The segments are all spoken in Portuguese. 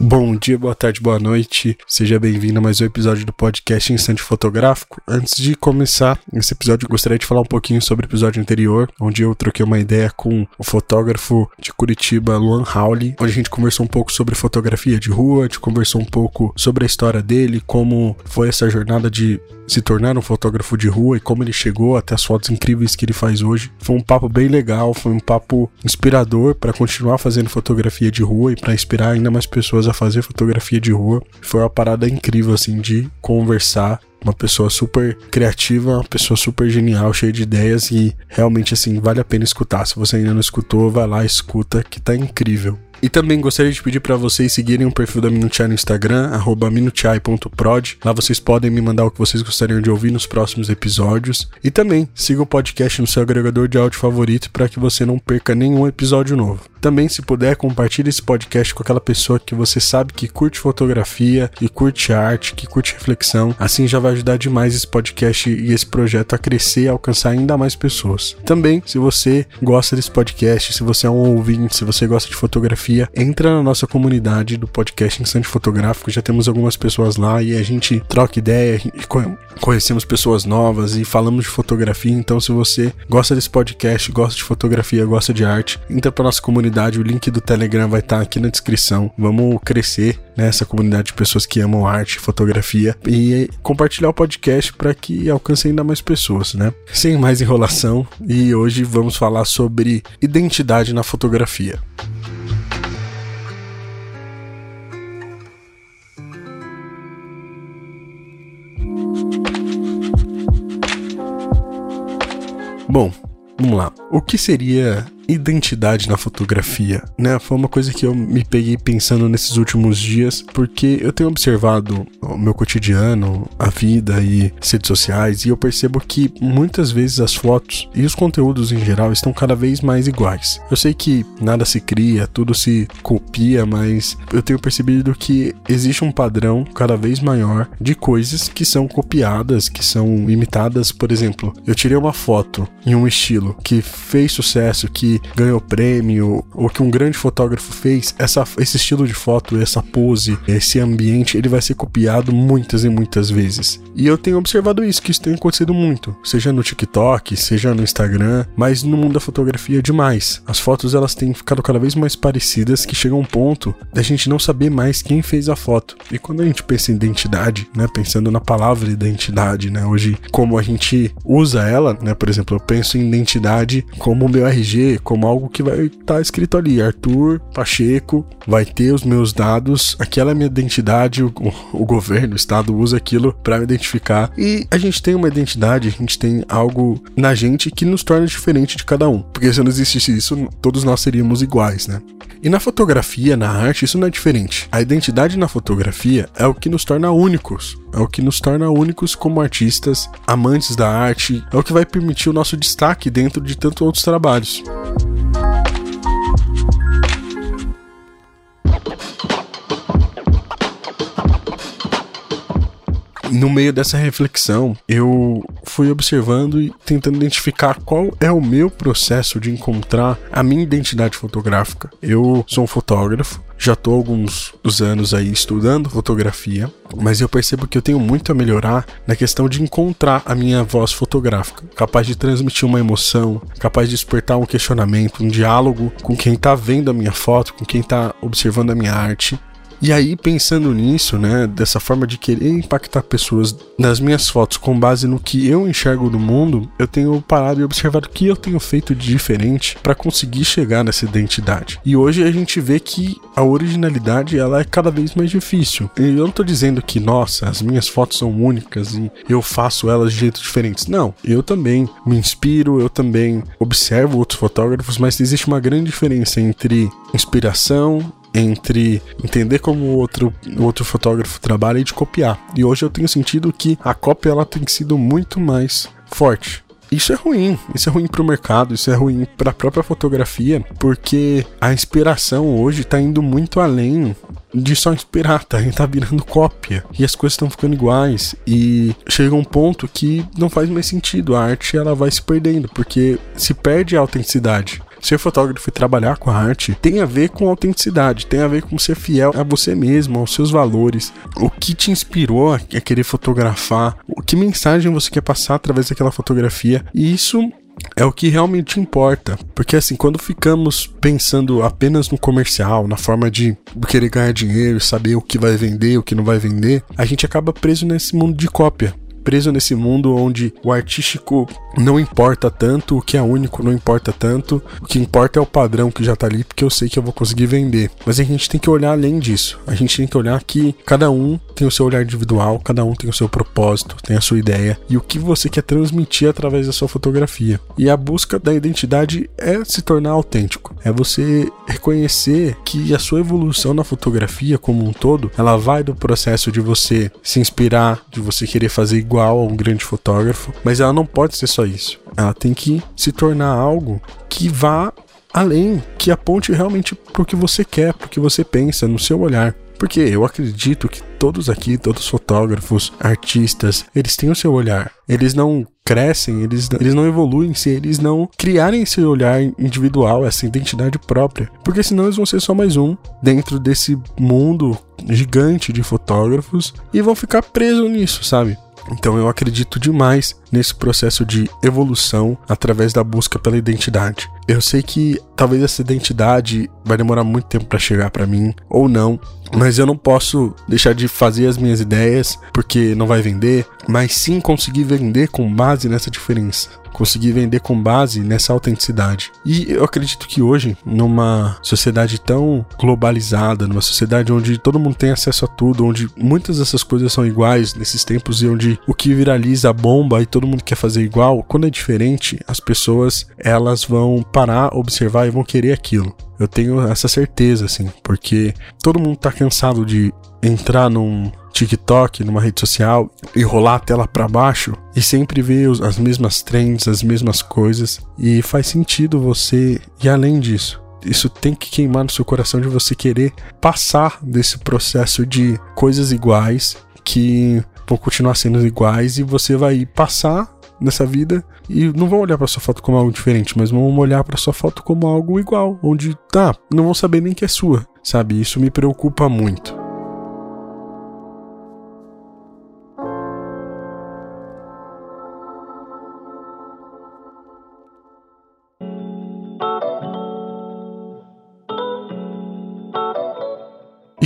Bom dia, boa tarde, boa noite. Seja bem-vindo a mais um episódio do podcast Instante Fotográfico. Antes de começar esse episódio, gostaria de falar um pouquinho sobre o episódio anterior, onde eu troquei uma ideia com o fotógrafo de Curitiba, Luan Howley, onde a gente conversou um pouco sobre fotografia de rua, a gente conversou um pouco sobre a história dele, como foi essa jornada de se tornar um fotógrafo de rua e como ele chegou até as fotos incríveis que ele faz hoje. Foi um papo bem legal, foi um papo inspirador para continuar fazendo fotografia de rua e para inspirar ainda mais pessoas a fazer fotografia de rua. Foi uma parada incrível assim de conversar uma pessoa super criativa, uma pessoa super genial, cheia de ideias e realmente assim vale a pena escutar. Se você ainda não escutou, vai lá, escuta que tá incrível. E também gostaria de pedir para vocês seguirem o perfil da Minutiai no Instagram, minutiai.prod. Lá vocês podem me mandar o que vocês gostariam de ouvir nos próximos episódios. E também siga o podcast no seu agregador de áudio favorito para que você não perca nenhum episódio novo. Também, se puder, compartilhe esse podcast com aquela pessoa que você sabe que curte fotografia, que curte arte, que curte reflexão. Assim já vai ajudar demais esse podcast e esse projeto a crescer e alcançar ainda mais pessoas. Também, se você gosta desse podcast, se você é um ouvinte, se você gosta de fotografia, entra na nossa comunidade do podcast Instante Fotográfico. Já temos algumas pessoas lá e a gente troca ideia, conhecemos pessoas novas e falamos de fotografia. Então, se você gosta desse podcast, gosta de fotografia, gosta de arte, entra para nossa comunidade comunidade, o link do Telegram vai estar tá aqui na descrição. Vamos crescer nessa comunidade de pessoas que amam arte, fotografia e compartilhar o podcast para que alcance ainda mais pessoas, né? Sem mais enrolação, e hoje vamos falar sobre identidade na fotografia. Bom, vamos lá. O que seria identidade na fotografia, né? Foi uma coisa que eu me peguei pensando nesses últimos dias, porque eu tenho observado o meu cotidiano, a vida e redes sociais, e eu percebo que muitas vezes as fotos e os conteúdos em geral estão cada vez mais iguais. Eu sei que nada se cria, tudo se copia, mas eu tenho percebido que existe um padrão cada vez maior de coisas que são copiadas, que são imitadas. Por exemplo, eu tirei uma foto em um estilo que fez sucesso, que ganhou prêmio ou que um grande fotógrafo fez, essa, esse estilo de foto, essa pose, esse ambiente, ele vai ser copiado muitas e muitas vezes. E eu tenho observado isso, que isso tem acontecido muito, seja no TikTok, seja no Instagram, mas no mundo da fotografia é demais. As fotos elas têm ficado cada vez mais parecidas, que chega um ponto da gente não saber mais quem fez a foto. E quando a gente pensa em identidade, né, pensando na palavra identidade, né, hoje como a gente usa ela, né, por exemplo, eu penso em identidade como o meu RG, como algo que vai estar tá escrito ali, Arthur Pacheco, vai ter os meus dados, aquela é minha identidade, o, o governo, o estado usa aquilo para me identificar. E a gente tem uma identidade, a gente tem algo na gente que nos torna diferente de cada um. Porque se não existisse isso, todos nós seríamos iguais, né? E na fotografia, na arte, isso não é diferente. A identidade na fotografia é o que nos torna únicos. É o que nos torna únicos como artistas, amantes da arte, é o que vai permitir o nosso destaque dentro de tantos outros trabalhos. No meio dessa reflexão, eu fui observando e tentando identificar qual é o meu processo de encontrar a minha identidade fotográfica. Eu sou um fotógrafo, já estou alguns anos aí estudando fotografia, mas eu percebo que eu tenho muito a melhorar na questão de encontrar a minha voz fotográfica, capaz de transmitir uma emoção, capaz de despertar um questionamento, um diálogo com quem está vendo a minha foto, com quem está observando a minha arte. E aí, pensando nisso, né, dessa forma de querer impactar pessoas nas minhas fotos com base no que eu enxergo do mundo, eu tenho parado e observado o que eu tenho feito de diferente para conseguir chegar nessa identidade. E hoje a gente vê que a originalidade ela é cada vez mais difícil. E eu não tô dizendo que, nossa, as minhas fotos são únicas e eu faço elas de jeitos diferentes. Não, eu também me inspiro, eu também observo outros fotógrafos, mas existe uma grande diferença entre inspiração entre entender como o outro, outro fotógrafo trabalha e de copiar. E hoje eu tenho sentido que a cópia ela tem sido muito mais forte. isso é ruim. Isso é ruim para o mercado, isso é ruim para a própria fotografia, porque a inspiração hoje está indo muito além de só inspirar, tá? Gente tá virando cópia e as coisas estão ficando iguais e chega um ponto que não faz mais sentido. A arte ela vai se perdendo porque se perde a autenticidade. Ser fotógrafo e trabalhar com a arte tem a ver com autenticidade, tem a ver com ser fiel a você mesmo, aos seus valores, o que te inspirou a querer fotografar, o que mensagem você quer passar através daquela fotografia. E isso é o que realmente importa. Porque assim, quando ficamos pensando apenas no comercial, na forma de querer ganhar dinheiro, saber o que vai vender, o que não vai vender, a gente acaba preso nesse mundo de cópia preso nesse mundo onde o artístico não importa tanto, o que é único não importa tanto, o que importa é o padrão que já tá ali, porque eu sei que eu vou conseguir vender. Mas a gente tem que olhar além disso. A gente tem que olhar que cada um tem o seu olhar individual, cada um tem o seu propósito, tem a sua ideia e o que você quer transmitir através da sua fotografia. E a busca da identidade é se tornar autêntico. É você reconhecer que a sua evolução na fotografia como um todo, ela vai do processo de você se inspirar, de você querer fazer igual a um grande fotógrafo, mas ela não pode ser só isso. Ela tem que se tornar algo que vá além, que aponte realmente pro que você quer, pro que você pensa, no seu olhar. Porque eu acredito que todos aqui, todos os fotógrafos, artistas, eles têm o seu olhar. Eles não crescem, eles, eles não evoluem se eles não criarem esse olhar individual, essa identidade própria. Porque senão eles vão ser só mais um dentro desse mundo gigante de fotógrafos e vão ficar presos nisso, sabe? Então eu acredito demais nesse processo de evolução através da busca pela identidade. Eu sei que talvez essa identidade vai demorar muito tempo para chegar para mim ou não, mas eu não posso deixar de fazer as minhas ideias porque não vai vender, mas sim conseguir vender com base nessa diferença conseguir vender com base nessa autenticidade. E eu acredito que hoje, numa sociedade tão globalizada, numa sociedade onde todo mundo tem acesso a tudo, onde muitas dessas coisas são iguais nesses tempos e onde o que viraliza a bomba e todo mundo quer fazer igual, quando é diferente, as pessoas elas vão parar, observar e vão querer aquilo. Eu tenho essa certeza, assim, porque todo mundo tá cansado de entrar num TikTok, numa rede social e rolar a tela para baixo e sempre ver as mesmas trends, as mesmas coisas e faz sentido você ir além disso. Isso tem que queimar no seu coração de você querer passar desse processo de coisas iguais que vão continuar sendo iguais e você vai passar nessa vida e não vão olhar para sua foto como algo diferente, mas vão olhar para sua foto como algo igual, onde tá, não vão saber nem que é sua, sabe? Isso me preocupa muito.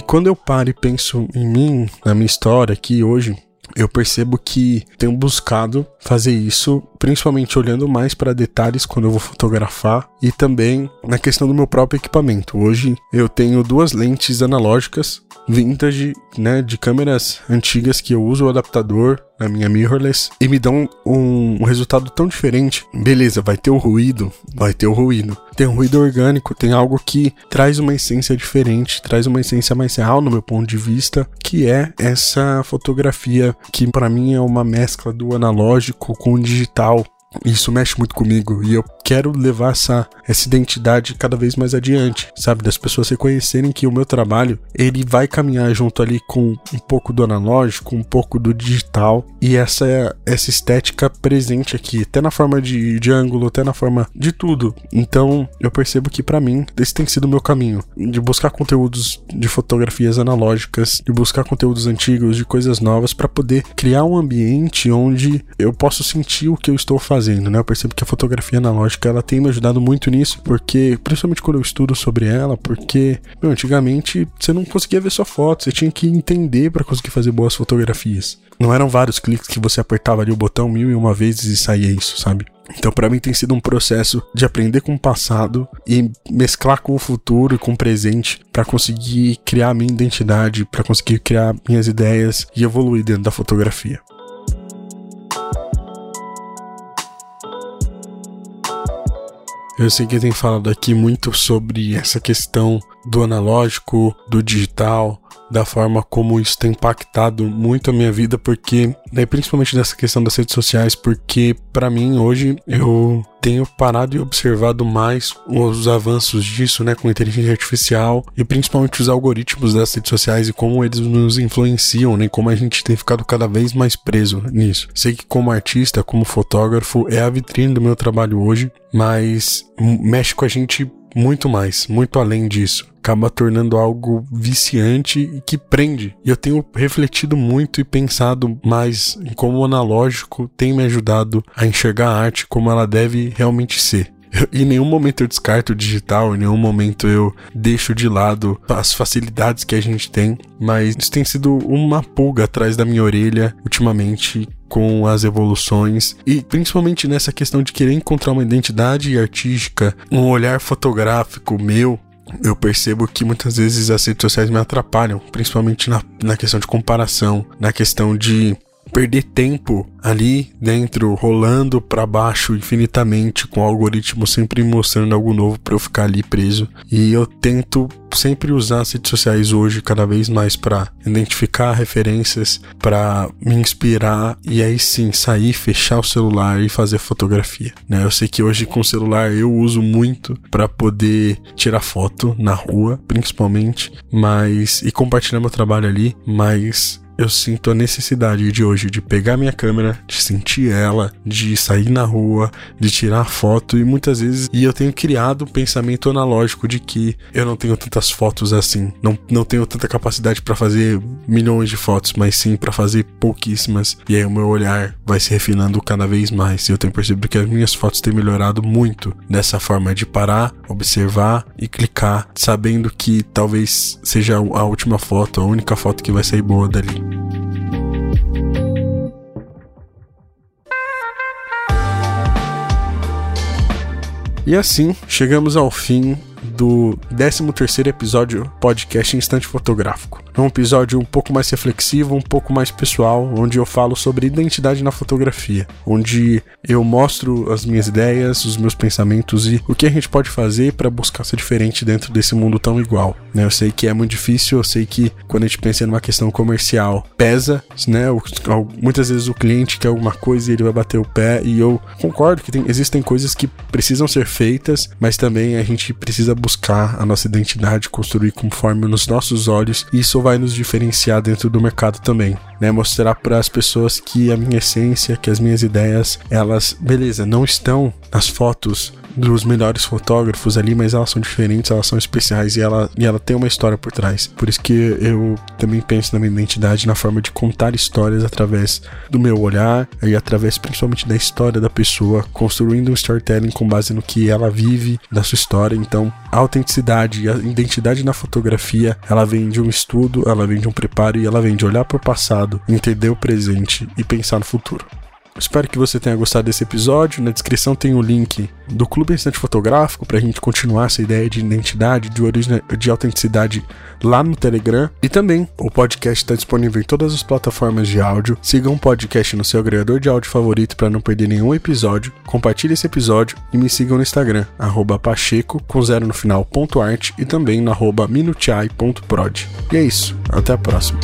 Quando eu paro e penso em mim, na minha história aqui hoje, eu percebo que tenho buscado fazer isso, principalmente olhando mais para detalhes quando eu vou fotografar e também na questão do meu próprio equipamento. Hoje eu tenho duas lentes analógicas vintage, né, de câmeras antigas que eu uso o adaptador na minha mirrorless e me dão um, resultado tão diferente. Beleza, vai ter o ruído, vai ter o ruído. Tem um ruído orgânico, tem algo que traz uma essência diferente, traz uma essência mais real no meu ponto de vista, que é essa fotografia que para mim é uma mescla do analógico com o digital. Isso mexe muito comigo e eu quero levar essa, essa identidade cada vez mais adiante, sabe? Das pessoas reconhecerem que o meu trabalho ele vai caminhar junto ali com um pouco do analógico, um pouco do digital e essa, essa estética presente aqui, até na forma de, de ângulo, até na forma de tudo. Então eu percebo que para mim esse tem sido o meu caminho, de buscar conteúdos de fotografias analógicas, de buscar conteúdos antigos, de coisas novas para poder criar um ambiente onde eu posso sentir o que eu estou fazendo, né? Eu percebo que a fotografia analógica ela tem me ajudado muito nisso, porque, principalmente quando eu estudo sobre ela, porque, meu, antigamente você não conseguia ver sua foto, você tinha que entender para conseguir fazer boas fotografias. Não eram vários cliques que você apertava ali o botão mil e uma vezes e saía isso, sabe? Então, para mim, tem sido um processo de aprender com o passado e mesclar com o futuro e com o presente para conseguir criar minha identidade, para conseguir criar minhas ideias e evoluir dentro da fotografia. Eu sei que tem falado aqui muito sobre essa questão do analógico, do digital, da forma como isso tem impactado muito a minha vida, porque, daí principalmente dessa questão das redes sociais, porque para mim hoje eu tenho parado e observado mais os avanços disso, né, com inteligência artificial e principalmente os algoritmos das redes sociais e como eles nos influenciam, né, como a gente tem ficado cada vez mais preso nisso. Sei que como artista, como fotógrafo, é a vitrine do meu trabalho hoje, mas mexe com a gente muito mais, muito além disso. Acaba tornando algo viciante e que prende. E eu tenho refletido muito e pensado mais em como o analógico tem me ajudado a enxergar a arte como ela deve realmente ser. Em nenhum momento eu descarto o digital, em nenhum momento eu deixo de lado as facilidades que a gente tem, mas isso tem sido uma pulga atrás da minha orelha ultimamente com as evoluções e principalmente nessa questão de querer encontrar uma identidade artística, um olhar fotográfico meu. Eu percebo que muitas vezes as redes sociais me atrapalham, principalmente na, na questão de comparação, na questão de perder tempo ali dentro, rolando para baixo infinitamente, com o algoritmo sempre mostrando algo novo para eu ficar ali preso. E eu tento sempre usar as redes sociais hoje cada vez mais para identificar referências, para me inspirar e aí sim sair, fechar o celular e fazer fotografia. Né? Eu sei que hoje com o celular eu uso muito para poder tirar foto na rua, principalmente, mas e compartilhar meu trabalho ali, mas eu sinto a necessidade de hoje de pegar minha câmera, de sentir ela, de sair na rua, de tirar foto e muitas vezes e eu tenho criado um pensamento analógico de que eu não tenho tantas fotos assim, não, não tenho tanta capacidade para fazer milhões de fotos, mas sim para fazer pouquíssimas. E aí o meu olhar vai se refinando cada vez mais e eu tenho percebido que as minhas fotos têm melhorado muito dessa forma de parar, observar e clicar, sabendo que talvez seja a última foto, a única foto que vai sair boa dali. E assim, chegamos ao fim do 13º episódio podcast Instante Fotográfico. É um episódio um pouco mais reflexivo, um pouco mais pessoal, onde eu falo sobre identidade na fotografia, onde eu mostro as minhas ideias, os meus pensamentos e o que a gente pode fazer para buscar ser diferente dentro desse mundo tão igual. Né? Eu sei que é muito difícil, eu sei que quando a gente pensa numa questão comercial, pesa, né? muitas vezes o cliente quer alguma coisa e ele vai bater o pé e eu concordo que tem, existem coisas que precisam ser feitas, mas também a gente precisa buscar a nossa identidade, construir conforme nos nossos olhos, e isso vai nos diferenciar dentro do mercado também, né? Mostrar para as pessoas que a minha essência, que as minhas ideias, elas, beleza, não estão nas fotos dos melhores fotógrafos ali, mas elas são diferentes, elas são especiais e ela, e ela tem uma história por trás. Por isso que eu também penso na minha identidade, na forma de contar histórias através do meu olhar e através principalmente da história da pessoa, construindo um storytelling com base no que ela vive da sua história. Então, a autenticidade e a identidade na fotografia, ela vem de um estudo, ela vem de um preparo e ela vem de olhar para o passado, entender o presente e pensar no futuro. Espero que você tenha gostado desse episódio. Na descrição tem o link do Clube Instante Fotográfico para a gente continuar essa ideia de identidade, de origem, de autenticidade lá no Telegram. E também o podcast está disponível em todas as plataformas de áudio. Siga um podcast no seu agregador de áudio favorito para não perder nenhum episódio. Compartilhe esse episódio e me sigam no Instagram, pacheco com zero no final, ponto e também no arroba minutai.prod. E é isso, até a próxima.